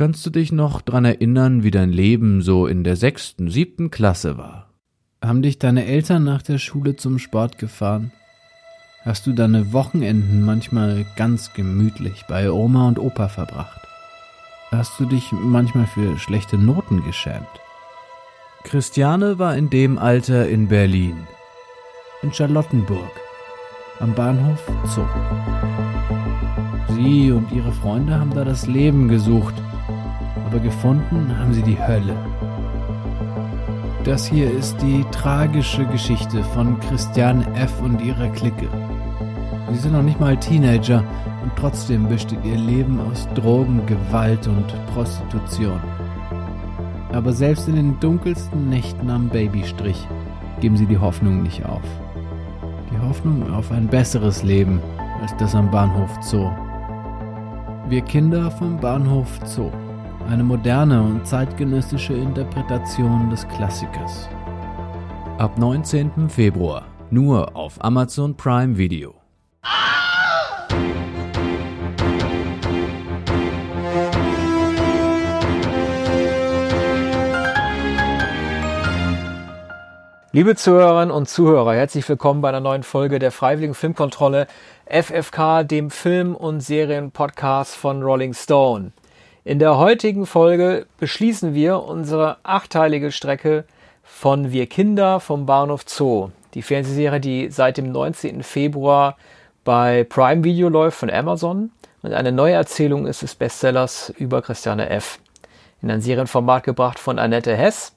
Kannst du dich noch dran erinnern, wie dein Leben so in der sechsten, siebten Klasse war? Haben dich deine Eltern nach der Schule zum Sport gefahren? Hast du deine Wochenenden manchmal ganz gemütlich bei Oma und Opa verbracht? Hast du dich manchmal für schlechte Noten geschämt? Christiane war in dem Alter in Berlin, in Charlottenburg, am Bahnhof Zoo. Sie und ihre Freunde haben da das Leben gesucht, aber gefunden haben sie die Hölle. Das hier ist die tragische Geschichte von Christiane F. und ihrer Clique. Sie sind noch nicht mal Teenager und trotzdem besteht ihr Leben aus Drogen, Gewalt und Prostitution. Aber selbst in den dunkelsten Nächten am Babystrich geben sie die Hoffnung nicht auf. Die Hoffnung auf ein besseres Leben als das am Bahnhof Zoo. Wir Kinder vom Bahnhof Zoo eine moderne und zeitgenössische Interpretation des Klassikers. Ab 19. Februar nur auf Amazon Prime Video. Liebe Zuhörerinnen und Zuhörer, herzlich willkommen bei einer neuen Folge der Freiwilligen Filmkontrolle FFK, dem Film- und Serienpodcast von Rolling Stone. In der heutigen Folge beschließen wir unsere achteilige Strecke von Wir Kinder vom Bahnhof Zoo. Die Fernsehserie, die seit dem 19. Februar bei Prime Video läuft von Amazon und eine neue Erzählung ist des Bestsellers über Christiane F. In ein Serienformat gebracht von Annette Hess.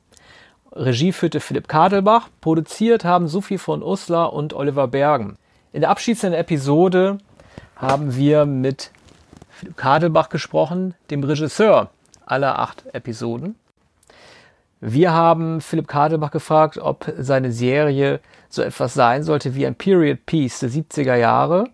Regie führte Philipp Kadelbach. Produziert haben Sophie von Uslar und Oliver Bergen. In der abschließenden Episode haben wir mit Kadelbach gesprochen, dem Regisseur aller acht Episoden. Wir haben Philipp Kadelbach gefragt, ob seine Serie so etwas sein sollte wie ein Period Piece der 70er Jahre.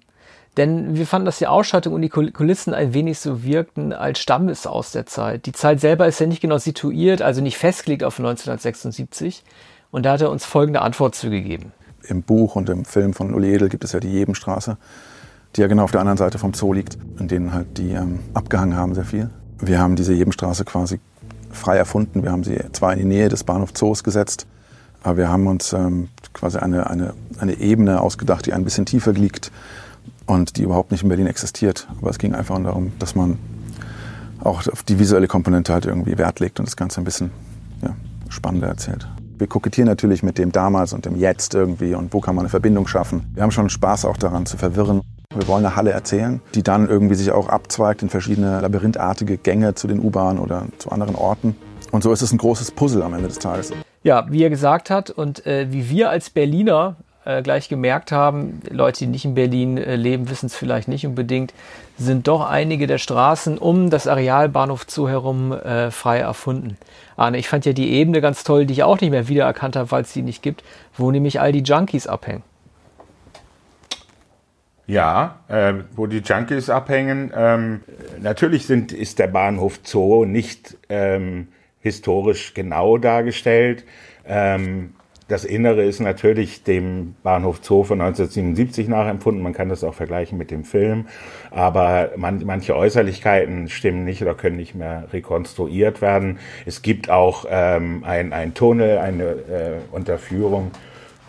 Denn wir fanden, dass die Ausstattung und die Kulissen ein wenig so wirkten, als stamme es aus der Zeit. Die Zeit selber ist ja nicht genau situiert, also nicht festgelegt auf 1976. Und da hat er uns folgende Antwort zugegeben. Im Buch und im Film von Uli Edel gibt es ja die Jebenstraße die ja genau auf der anderen Seite vom Zoo liegt, in denen halt die ähm, abgehangen haben sehr viel. Wir haben diese Jebenstraße quasi frei erfunden. Wir haben sie zwar in die Nähe des Bahnhof Zoos gesetzt, aber wir haben uns ähm, quasi eine, eine, eine Ebene ausgedacht, die ein bisschen tiefer liegt und die überhaupt nicht in Berlin existiert. Aber es ging einfach darum, dass man auch auf die visuelle Komponente halt irgendwie Wert legt und das Ganze ein bisschen ja, spannender erzählt. Wir kokettieren natürlich mit dem damals und dem Jetzt irgendwie und wo kann man eine Verbindung schaffen. Wir haben schon Spaß auch daran zu verwirren. Wir wollen eine Halle erzählen, die dann irgendwie sich auch abzweigt in verschiedene labyrinthartige Gänge zu den U-Bahnen oder zu anderen Orten. Und so ist es ein großes Puzzle am Ende des Tages. Ja, wie er gesagt hat und äh, wie wir als Berliner äh, gleich gemerkt haben, Leute, die nicht in Berlin äh, leben, wissen es vielleicht nicht unbedingt, sind doch einige der Straßen um das Areal Bahnhof Zoo herum äh, frei erfunden. Arne, ich fand ja die Ebene ganz toll, die ich auch nicht mehr wiedererkannt habe, weil es die nicht gibt, wo nämlich all die Junkies abhängen. Ja, äh, wo die Junkies abhängen. Ähm, natürlich sind, ist der Bahnhof Zoo nicht ähm, historisch genau dargestellt. Ähm, das Innere ist natürlich dem Bahnhof Zoo von 1977 nachempfunden. Man kann das auch vergleichen mit dem Film. Aber man, manche Äußerlichkeiten stimmen nicht oder können nicht mehr rekonstruiert werden. Es gibt auch ähm, ein, Tunnel, eine äh, Unterführung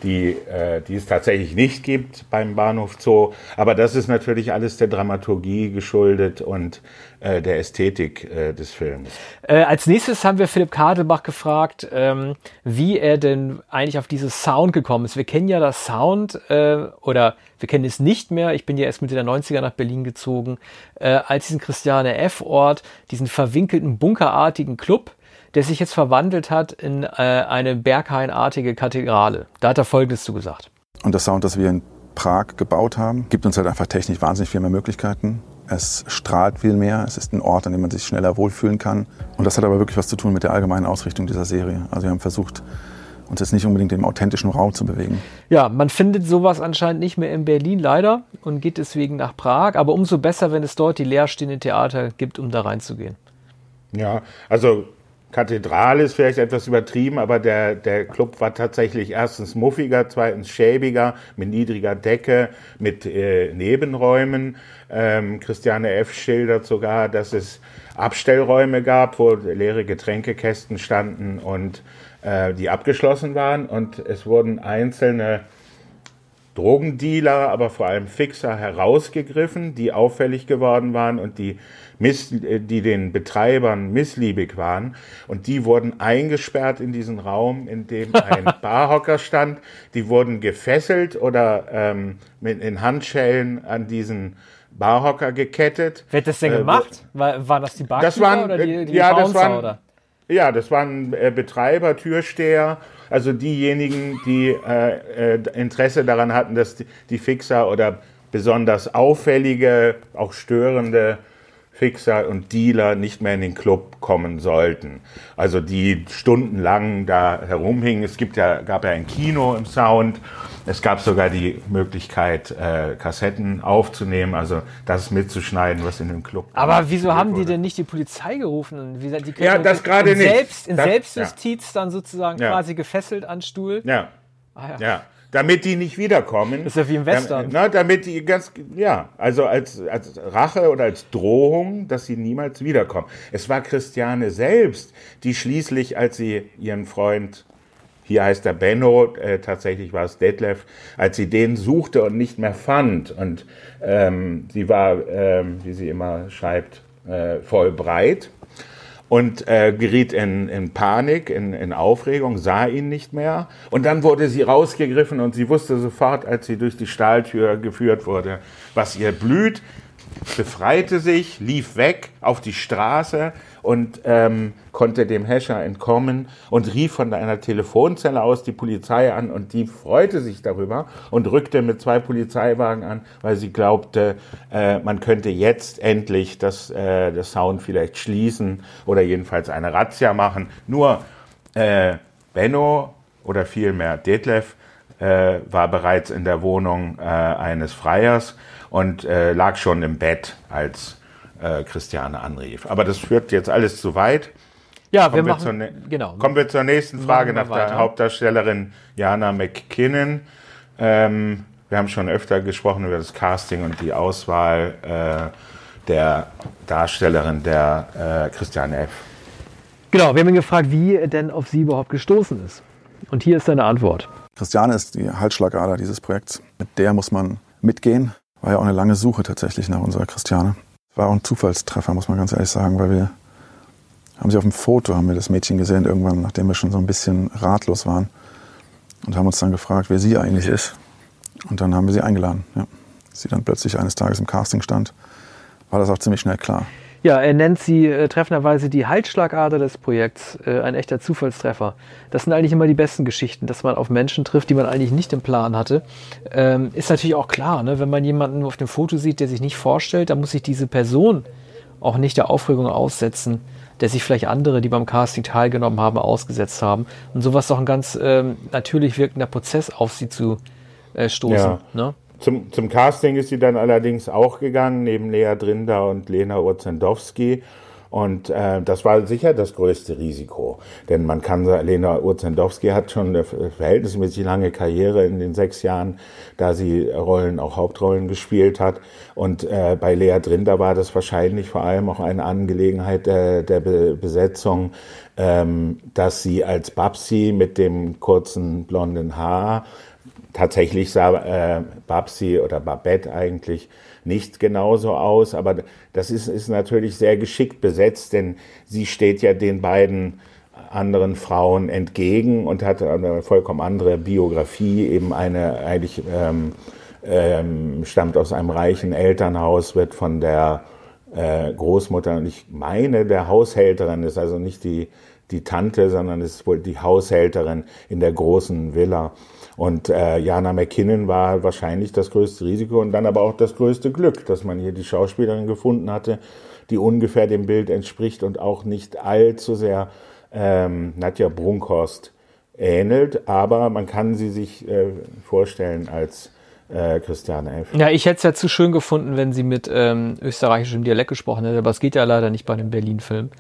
die, äh, die es tatsächlich nicht gibt beim Bahnhof Zoo. Aber das ist natürlich alles der Dramaturgie geschuldet und äh, der Ästhetik äh, des Films. Äh, als nächstes haben wir Philipp Kadelbach gefragt, ähm, wie er denn eigentlich auf dieses Sound gekommen ist. Wir kennen ja das Sound äh, oder wir kennen es nicht mehr. Ich bin ja erst Mitte der 90er nach Berlin gezogen, äh, als diesen Christiane F-Ort, diesen verwinkelten bunkerartigen Club, der sich jetzt verwandelt hat in äh, eine berghainartige Kathedrale. Da hat er Folgendes zugesagt. Und das Sound, das wir in Prag gebaut haben, gibt uns halt einfach technisch wahnsinnig viel mehr Möglichkeiten. Es strahlt viel mehr. Es ist ein Ort, an dem man sich schneller wohlfühlen kann. Und das hat aber wirklich was zu tun mit der allgemeinen Ausrichtung dieser Serie. Also wir haben versucht, uns jetzt nicht unbedingt im authentischen Raum zu bewegen. Ja, man findet sowas anscheinend nicht mehr in Berlin leider und geht deswegen nach Prag. Aber umso besser, wenn es dort die leerstehenden Theater gibt, um da reinzugehen. Ja, also Kathedrale ist vielleicht etwas übertrieben, aber der, der Club war tatsächlich erstens muffiger, zweitens schäbiger, mit niedriger Decke, mit äh, Nebenräumen. Ähm, Christiane F. schildert sogar, dass es Abstellräume gab, wo leere Getränkekästen standen und äh, die abgeschlossen waren. Und es wurden einzelne Drogendealer, aber vor allem Fixer herausgegriffen, die auffällig geworden waren und die, miss, äh, die den Betreibern missliebig waren. Und die wurden eingesperrt in diesen Raum, in dem ein Barhocker stand. Die wurden gefesselt oder ähm, mit, in Handschellen an diesen Barhocker gekettet. Wer hat das denn Äh, gemacht? War, waren das die Barkeeper das waren, oder die, die ja, das Bouncer, waren, oder? Ja, das waren äh, Betreiber, Türsteher, also diejenigen, die äh, äh, Interesse daran hatten, dass die, die Fixer oder besonders auffällige, auch störende Fixer und Dealer nicht mehr in den Club kommen sollten. Also die stundenlang da herumhingen. Es gibt ja, gab ja ein Kino im Sound. Es gab sogar die Möglichkeit, äh, Kassetten aufzunehmen, also das mitzuschneiden, was in dem Club. Aber wieso haben die wurde. denn nicht die Polizei gerufen? Und Wie, gesagt, die Ja, das gerade nicht. Selbst, in Das- Selbstjustiz dann sozusagen Ja. quasi gefesselt an Stuhl. Ja. Ah, ja. Ja, damit die nicht wiederkommen. Das ist ja wie im Western. Na, damit die ganz, ja, also als, als Rache oder als Drohung, dass sie niemals wiederkommen. Es war Christiane selbst, die schließlich, als sie ihren Freund, hier heißt er Benno, äh, tatsächlich war es Detlef, als sie den suchte und nicht mehr fand. Und ähm, sie war, ähm, wie sie immer schreibt, äh, voll breit und äh, geriet in, in Panik, in, in Aufregung, sah ihn nicht mehr. Und dann wurde sie rausgegriffen und sie wusste sofort, als sie durch die Stahltür geführt wurde, was ihr blüht, befreite sich, lief weg auf die Straße und ähm, konnte dem Hescher entkommen und rief von einer Telefonzelle aus die Polizei an und die freute sich darüber und rückte mit zwei Polizeiwagen an, weil sie glaubte, äh, man könnte jetzt endlich das, äh, das Sound vielleicht schließen oder jedenfalls eine Razzia machen. Nur äh, Benno oder vielmehr Detlef äh, war bereits in der Wohnung äh, eines Freiers und äh, lag schon im Bett, als äh, Christiane anrief. Aber das führt jetzt alles zu weit. Ja, wir Kommen wir, machen, zur, ne- genau. kommen wir zur nächsten Frage wir nach weiter. der Hauptdarstellerin Jana McKinnon. Ähm, wir haben schon öfter gesprochen über das Casting und die Auswahl äh, der Darstellerin der äh, Christiane F. Genau, wir haben ihn gefragt, wie er denn auf sie überhaupt gestoßen ist. Und hier ist seine Antwort. Christiane ist die Halsschlagader dieses Projekts. Mit der muss man mitgehen. War ja auch eine lange Suche tatsächlich nach unserer Christiane. War auch ein Zufallstreffer, muss man ganz ehrlich sagen, weil wir haben sie auf dem Foto, haben wir das Mädchen gesehen, irgendwann, nachdem wir schon so ein bisschen ratlos waren. Und haben uns dann gefragt, wer sie eigentlich ist. Und dann haben wir sie eingeladen. Ja. Sie dann plötzlich eines Tages im Casting stand, war das auch ziemlich schnell klar. Ja, er nennt sie äh, treffenderweise die Halsschlagader des Projekts, äh, ein echter Zufallstreffer. Das sind eigentlich immer die besten Geschichten, dass man auf Menschen trifft, die man eigentlich nicht im Plan hatte. Ähm, ist natürlich auch klar, ne? wenn man jemanden auf dem Foto sieht, der sich nicht vorstellt, dann muss sich diese Person auch nicht der Aufregung aussetzen, der sich vielleicht andere, die beim Casting teilgenommen haben, ausgesetzt haben. Und sowas ist doch ein ganz ähm, natürlich wirkender Prozess auf sie zu äh, stoßen. Ja. Ne? Zum, zum Casting ist sie dann allerdings auch gegangen, neben Lea Drinder und Lena Urzendowski. Und äh, das war sicher das größte Risiko. Denn man kann sagen, Lena Urzendowski hat schon eine verhältnismäßig lange Karriere in den sechs Jahren, da sie Rollen, auch Hauptrollen gespielt hat. Und äh, bei Lea Drinder war das wahrscheinlich vor allem auch eine Angelegenheit der, der Be Besetzung, ähm, dass sie als Babsi mit dem kurzen blonden Haar Tatsächlich sah äh, Babsi oder Babette eigentlich nicht genauso aus, aber das ist, ist natürlich sehr geschickt besetzt, denn sie steht ja den beiden anderen Frauen entgegen und hat eine vollkommen andere Biografie, eben eine eigentlich ähm, ähm, stammt aus einem reichen Elternhaus, wird von der äh, Großmutter, und ich meine, der Haushälterin ist also nicht die, die Tante, sondern ist wohl die Haushälterin in der großen Villa. Und äh, Jana McKinnon war wahrscheinlich das größte Risiko und dann aber auch das größte Glück, dass man hier die Schauspielerin gefunden hatte, die ungefähr dem Bild entspricht und auch nicht allzu sehr ähm, Nadja Brunkhorst ähnelt, aber man kann sie sich äh, vorstellen als äh, Christiane F. Ja, ich hätte es ja zu schön gefunden, wenn sie mit ähm, österreichischem Dialekt gesprochen hätte, aber es geht ja leider nicht bei dem Berlin-Film.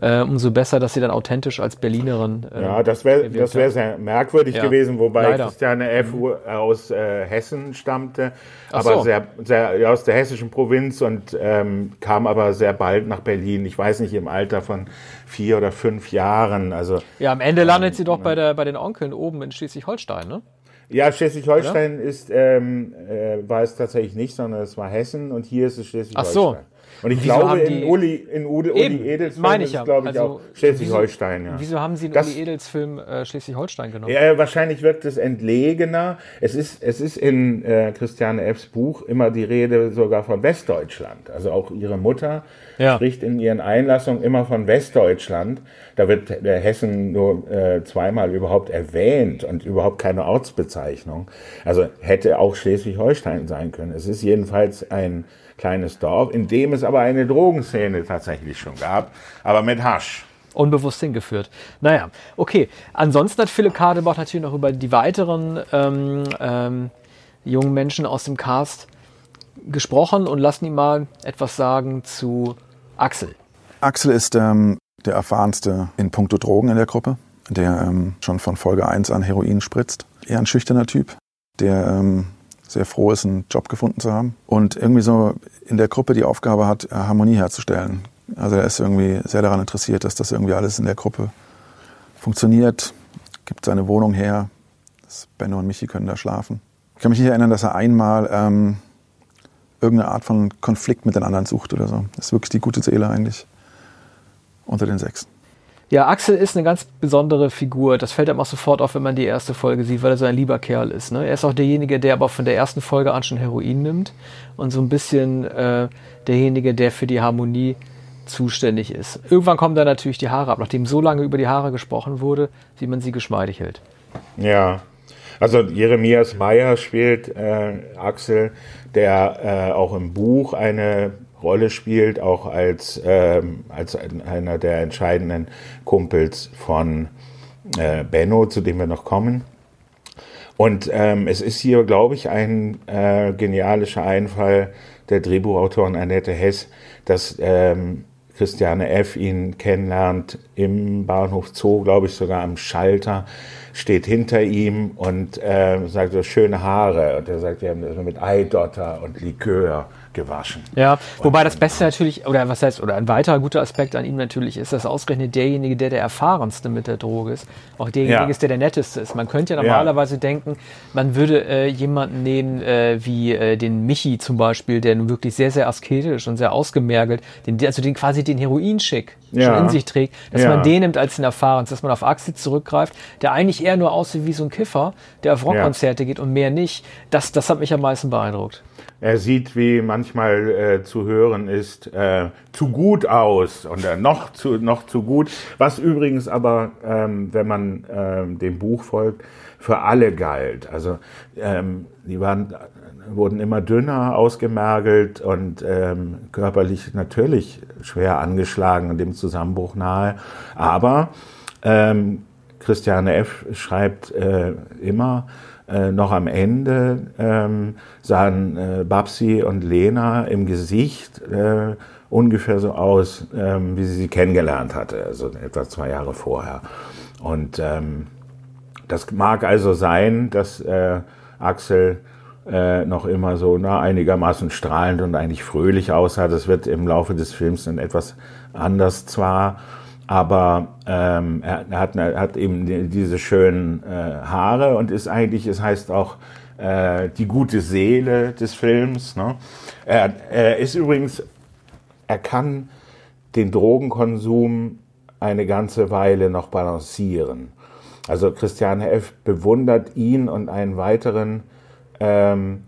Äh, umso besser, dass sie dann authentisch als Berlinerin. Äh, ja, das wäre das wär sehr merkwürdig ja. gewesen, wobei Leider. Christiane F. Mhm. aus äh, Hessen stammte, aber so. sehr, sehr ja, aus der hessischen Provinz und ähm, kam aber sehr bald nach Berlin. Ich weiß nicht, im Alter von vier oder fünf Jahren. Also, ja, am Ende landet ähm, sie doch bei, der, bei den Onkeln oben in Schleswig-Holstein, ne? Ja, Schleswig-Holstein ist, ähm, äh, war es tatsächlich nicht, sondern es war Hessen und hier ist es Schleswig-Holstein. Ach so. Und ich wieso glaube, in Uli, in Uli, Uli Edels Film ist es, glaube ich, also, auch Schleswig-Holstein. Ja. Wieso haben Sie in Uli Edels Film äh, Schleswig-Holstein genommen? Ja, wahrscheinlich wirkt es entlegener. Es ist, es ist in äh, Christiane Effs Buch immer die Rede sogar von Westdeutschland. Also auch ihre Mutter ja. spricht in ihren Einlassungen immer von Westdeutschland. Da wird der Hessen nur äh, zweimal überhaupt erwähnt und überhaupt keine Ortsbezeichnung. Also hätte auch Schleswig-Holstein sein können. Es ist jedenfalls ein kleines Dorf, in dem es aber eine Drogenszene tatsächlich schon gab, aber mit Hasch. Unbewusst hingeführt. Naja, okay. Ansonsten hat Philipp Kadebach natürlich noch über die weiteren ähm, ähm, jungen Menschen aus dem Cast gesprochen und lassen ihn mal etwas sagen zu Axel. Axel ist ähm, der erfahrenste in puncto Drogen in der Gruppe, der ähm, schon von Folge 1 an Heroin spritzt. Eher ein schüchterner Typ, der ähm, sehr froh ist, einen Job gefunden zu haben und irgendwie so in der Gruppe die Aufgabe hat, äh, Harmonie herzustellen. Also er ist irgendwie sehr daran interessiert, dass das irgendwie alles in der Gruppe funktioniert, gibt seine Wohnung her. Benno und Michi können da schlafen. Ich kann mich nicht erinnern, dass er einmal ähm, irgendeine Art von Konflikt mit den anderen sucht oder so. Das ist wirklich die gute Seele eigentlich unter den Sechsen. Ja, Axel ist eine ganz besondere Figur. Das fällt einem auch sofort auf, wenn man die erste Folge sieht, weil er so ein lieber Kerl ist. Ne? Er ist auch derjenige, der aber von der ersten Folge an schon Heroin nimmt und so ein bisschen äh, derjenige, der für die Harmonie zuständig ist. Irgendwann kommen dann natürlich die Haare ab. Nachdem so lange über die Haare gesprochen wurde, wie man sie geschmeidig hält. Ja, also Jeremias Meyer spielt äh, Axel, der äh, auch im Buch eine Rolle spielt, auch als, ähm, als einer der entscheidenden Kumpels von äh, Benno, zu dem wir noch kommen. Und ähm, es ist hier, glaube ich, ein äh, genialischer Einfall der Drehbuchautorin Annette Hess, dass ähm, Christiane F. ihn kennenlernt im Bahnhof Zoo, glaube ich, sogar am Schalter, steht hinter ihm und äh, sagt so schöne Haare. Und er sagt, wir haben das mit Eidotter und Likör gewaschen. Ja, wobei das Beste natürlich, oder was heißt, oder ein weiterer guter Aspekt an ihm natürlich ist, dass ausgerechnet derjenige, der der erfahrenste mit der Droge ist, auch derjenige ja. ist, der der netteste ist. Man könnte ja normalerweise ja. denken, man würde äh, jemanden nehmen äh, wie äh, den Michi zum Beispiel, der nun wirklich sehr, sehr asketisch und sehr ausgemergelt, den, also den quasi den Heroinschick ja. schon in sich trägt, dass man den nimmt als den erfahrensten, dass man auf Axel zurückgreift, der eigentlich eher nur aussieht wie so ein Kiffer, der auf Rockkonzerte geht und mehr nicht. Das, das hat mich am meisten beeindruckt. Er sieht, wie manchmal äh, zu hören ist, äh, zu gut aus und äh, noch, zu, noch zu gut. Was übrigens aber, ähm, wenn man ähm, dem Buch folgt, für alle galt. Also ähm, die waren, wurden immer dünner ausgemergelt und ähm, körperlich natürlich schwer angeschlagen und dem Zusammenbruch nahe. Aber ähm, Christiane F. schreibt äh, immer, äh, noch am Ende ähm, sahen äh, Babsi und Lena im Gesicht äh, ungefähr so aus, ähm, wie sie sie kennengelernt hatte, also etwa zwei Jahre vorher. Und ähm, das mag also sein, dass äh, Axel äh, noch immer so na, einigermaßen strahlend und eigentlich fröhlich aussah. Das wird im Laufe des Films dann etwas anders zwar, aber ähm, er, hat, er, hat, eben diese schönen äh, Haare und ist eigentlich, es heißt auch äh, die gute Seele des Films. Ne? Er, er ist übrigens, er kann den Drogenkonsum eine ganze Weile noch balancieren. Also Christiane F. bewundert ihn und einen weiteren ähm,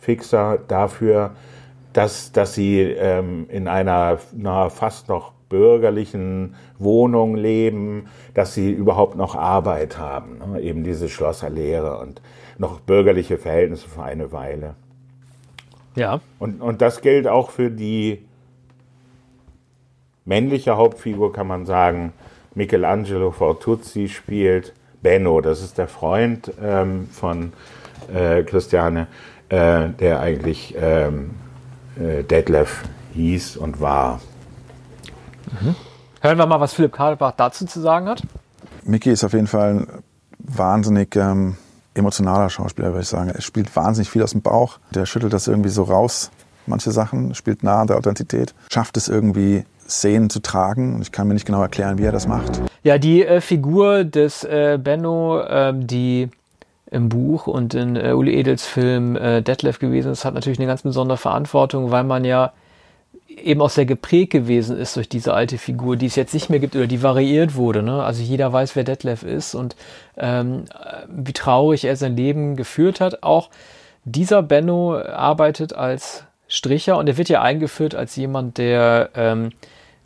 Fixer dafür, dass, dass sie ähm, in einer na, fast noch bürgerlichen Wohnung leben, dass sie überhaupt noch Arbeit haben, ne? eben diese Schlosserlehre und noch bürgerliche Verhältnisse für eine Weile. Ja. Und, und das gilt auch für die männliche Hauptfigur, kann man sagen. Michelangelo Fortuzzi spielt Benno, das ist der Freund ähm, von äh, Christiane, äh, der eigentlich ähm, äh, Detlef hieß und war. Mhm. Hören wir mal, was Philipp Karlbach dazu zu sagen hat. Mickey ist auf jeden Fall ein wahnsinnig ähm, emotionaler Schauspieler, würde ich sagen. Er spielt wahnsinnig viel aus dem Bauch. Der schüttelt das irgendwie so raus, manche Sachen, spielt nah an der Authentizität, schafft es irgendwie, Szenen zu tragen. Und ich kann mir nicht genau erklären, wie er das macht. Ja, die äh, Figur des äh, Benno, äh, die im Buch und in äh, Uli Edels Film äh, Detlef gewesen ist, hat natürlich eine ganz besondere Verantwortung, weil man ja eben auch sehr geprägt gewesen ist durch diese alte Figur, die es jetzt nicht mehr gibt oder die variiert wurde. Ne? Also jeder weiß, wer Detlef ist und ähm, wie traurig er sein Leben geführt hat. Auch dieser Benno arbeitet als Stricher und er wird ja eingeführt als jemand, der ähm,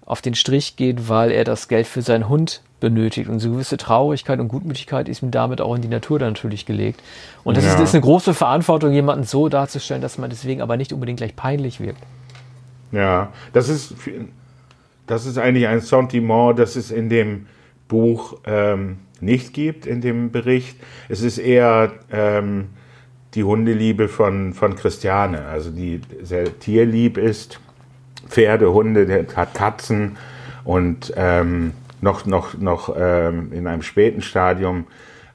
auf den Strich geht, weil er das Geld für seinen Hund benötigt. Und so gewisse Traurigkeit und Gutmütigkeit ist ihm damit auch in die Natur dann natürlich gelegt. Und das ja. ist, ist, eine große Verantwortung, jemanden so darzustellen, dass man deswegen aber nicht unbedingt gleich peinlich wirkt. Ja, das ist, das ist eigentlich ein Sentiment, das es in dem Buch ähm, nicht gibt, in dem Bericht. Es ist eher ähm, die Hundeliebe von, von Christiane, also die sehr tierlieb ist. Pferde, Hunde, der hat Katzen und ähm, noch, noch, noch ähm, in einem späten Stadium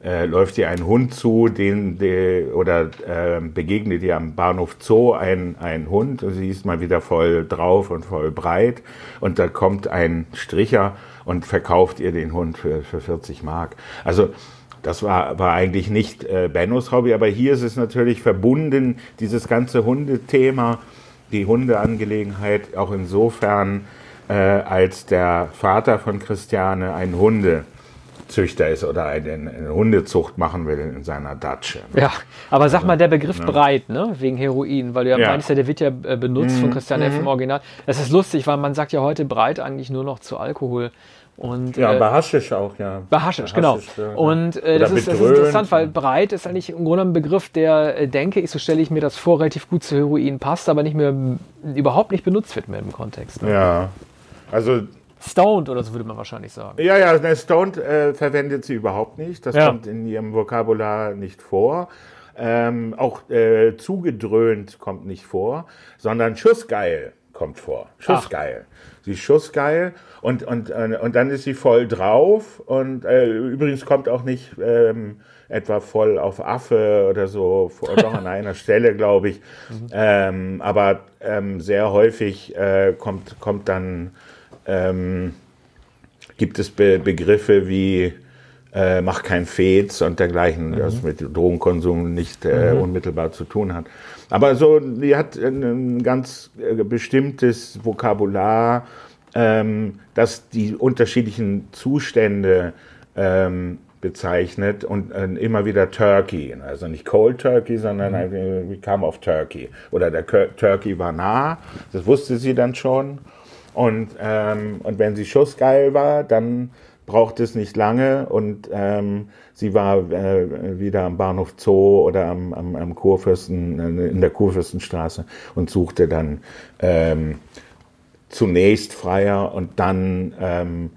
äh, läuft ihr ein Hund zu, den die, oder äh, begegnet ihr am Bahnhof Zoo ein, ein Hund und sie ist mal wieder voll drauf und voll breit und da kommt ein Stricher und verkauft ihr den Hund für, für 40 Mark. Also das war, war eigentlich nicht äh, Bennos Hobby, aber hier ist es natürlich verbunden, dieses ganze Hundethema, die Hundeangelegenheit, auch insofern, äh, als der Vater von Christiane ein Hunde Züchter ist oder eine, eine, Hundezucht machen will in seiner Datsche. Ja, aber sag mal, der Begriff ja. breit, ne? wegen Heroin, weil du ja, ja. meinst, der wird ja äh, benutzt mhm. von Christian F. im mhm. Original. Das ist lustig, weil man sagt ja heute breit eigentlich nur noch zu Alkohol. Und, ja, äh, bei Haschisch auch, ja. Bei Haschisch, genau. Ja. Und äh, das, ist, das, ist, interessant, weil breit ist eigentlich im Grunde ein Begriff, der, äh, denke ich, so stelle ich mir das vor, relativ gut zu Heroin passt, aber nicht mehr, überhaupt nicht benutzt wird mehr im Kontext. Ne? Ja, also Stoned oder so würde man wahrscheinlich sagen. Ja, ja, ne, Stoned äh, verwendet sie überhaupt nicht. Das ja. kommt in ihrem Vokabular nicht vor. Ähm, auch äh, zugedröhnt kommt nicht vor, sondern Schussgeil kommt vor. Schussgeil. Ach. Sie ist schussgeil und, und, äh, und dann ist sie voll drauf und äh, übrigens kommt auch nicht ähm, etwa voll auf Affe oder so, doch an einer Stelle, glaube ich. Mhm. Ähm, aber ähm, sehr häufig äh, kommt, kommt dann ähm, gibt es Be Begriffe wie äh, mach kein Fez und dergleichen, mhm. das mit Drogenkonsum nicht äh, mhm. unmittelbar zu tun hat. Aber so, die hat ein ganz äh, bestimmtes Vokabular, ähm, das die unterschiedlichen Zustände ähm, bezeichnet und äh, immer wieder Turkey. Also nicht Cold Turkey, sondern mhm. wir kamen auf Turkey. Oder der Turkey war nah, das wusste sie dann schon. Und, ähm, und wenn sie schussgeil war, dann braucht es nicht lange und ähm, sie war äh, wieder am Bahnhof Zoo oder am, am, am Kurfürsten, äh, in der Kurfürstenstraße und suchte dann ähm, zunächst Freier und dann ähm,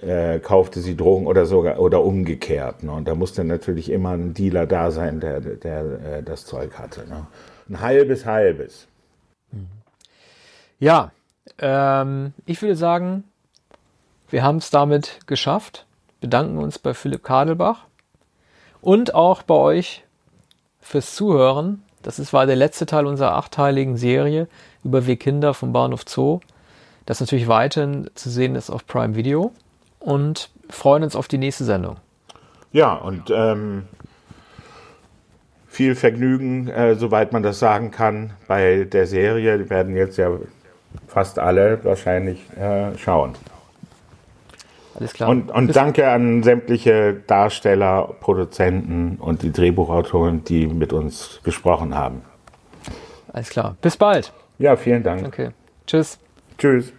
äh, kaufte sie Drogen oder sogar oder umgekehrt. Ne? Und da musste natürlich immer ein Dealer da sein, der, der äh, das Zeug hatte. Ne? Ein halbes, halbes. Ja, ähm, ich würde sagen, wir haben es damit geschafft. Bedanken uns bei Philipp Kadelbach und auch bei euch fürs Zuhören. Das ist, war der letzte Teil unserer achteiligen Serie über Wir Kinder vom Bahnhof Zoo. Das natürlich weiterhin zu sehen ist auf Prime Video und freuen uns auf die nächste Sendung. Ja, und ähm, viel Vergnügen, äh, soweit man das sagen kann, bei der Serie. Die werden jetzt ja fast alle wahrscheinlich äh, schauen. Alles klar. Und, und danke an sämtliche Darsteller, Produzenten und die Drehbuchautoren, die mit uns gesprochen haben. Alles klar. Bis bald. Ja, vielen Dank. Okay. Tschüss. Tschüss.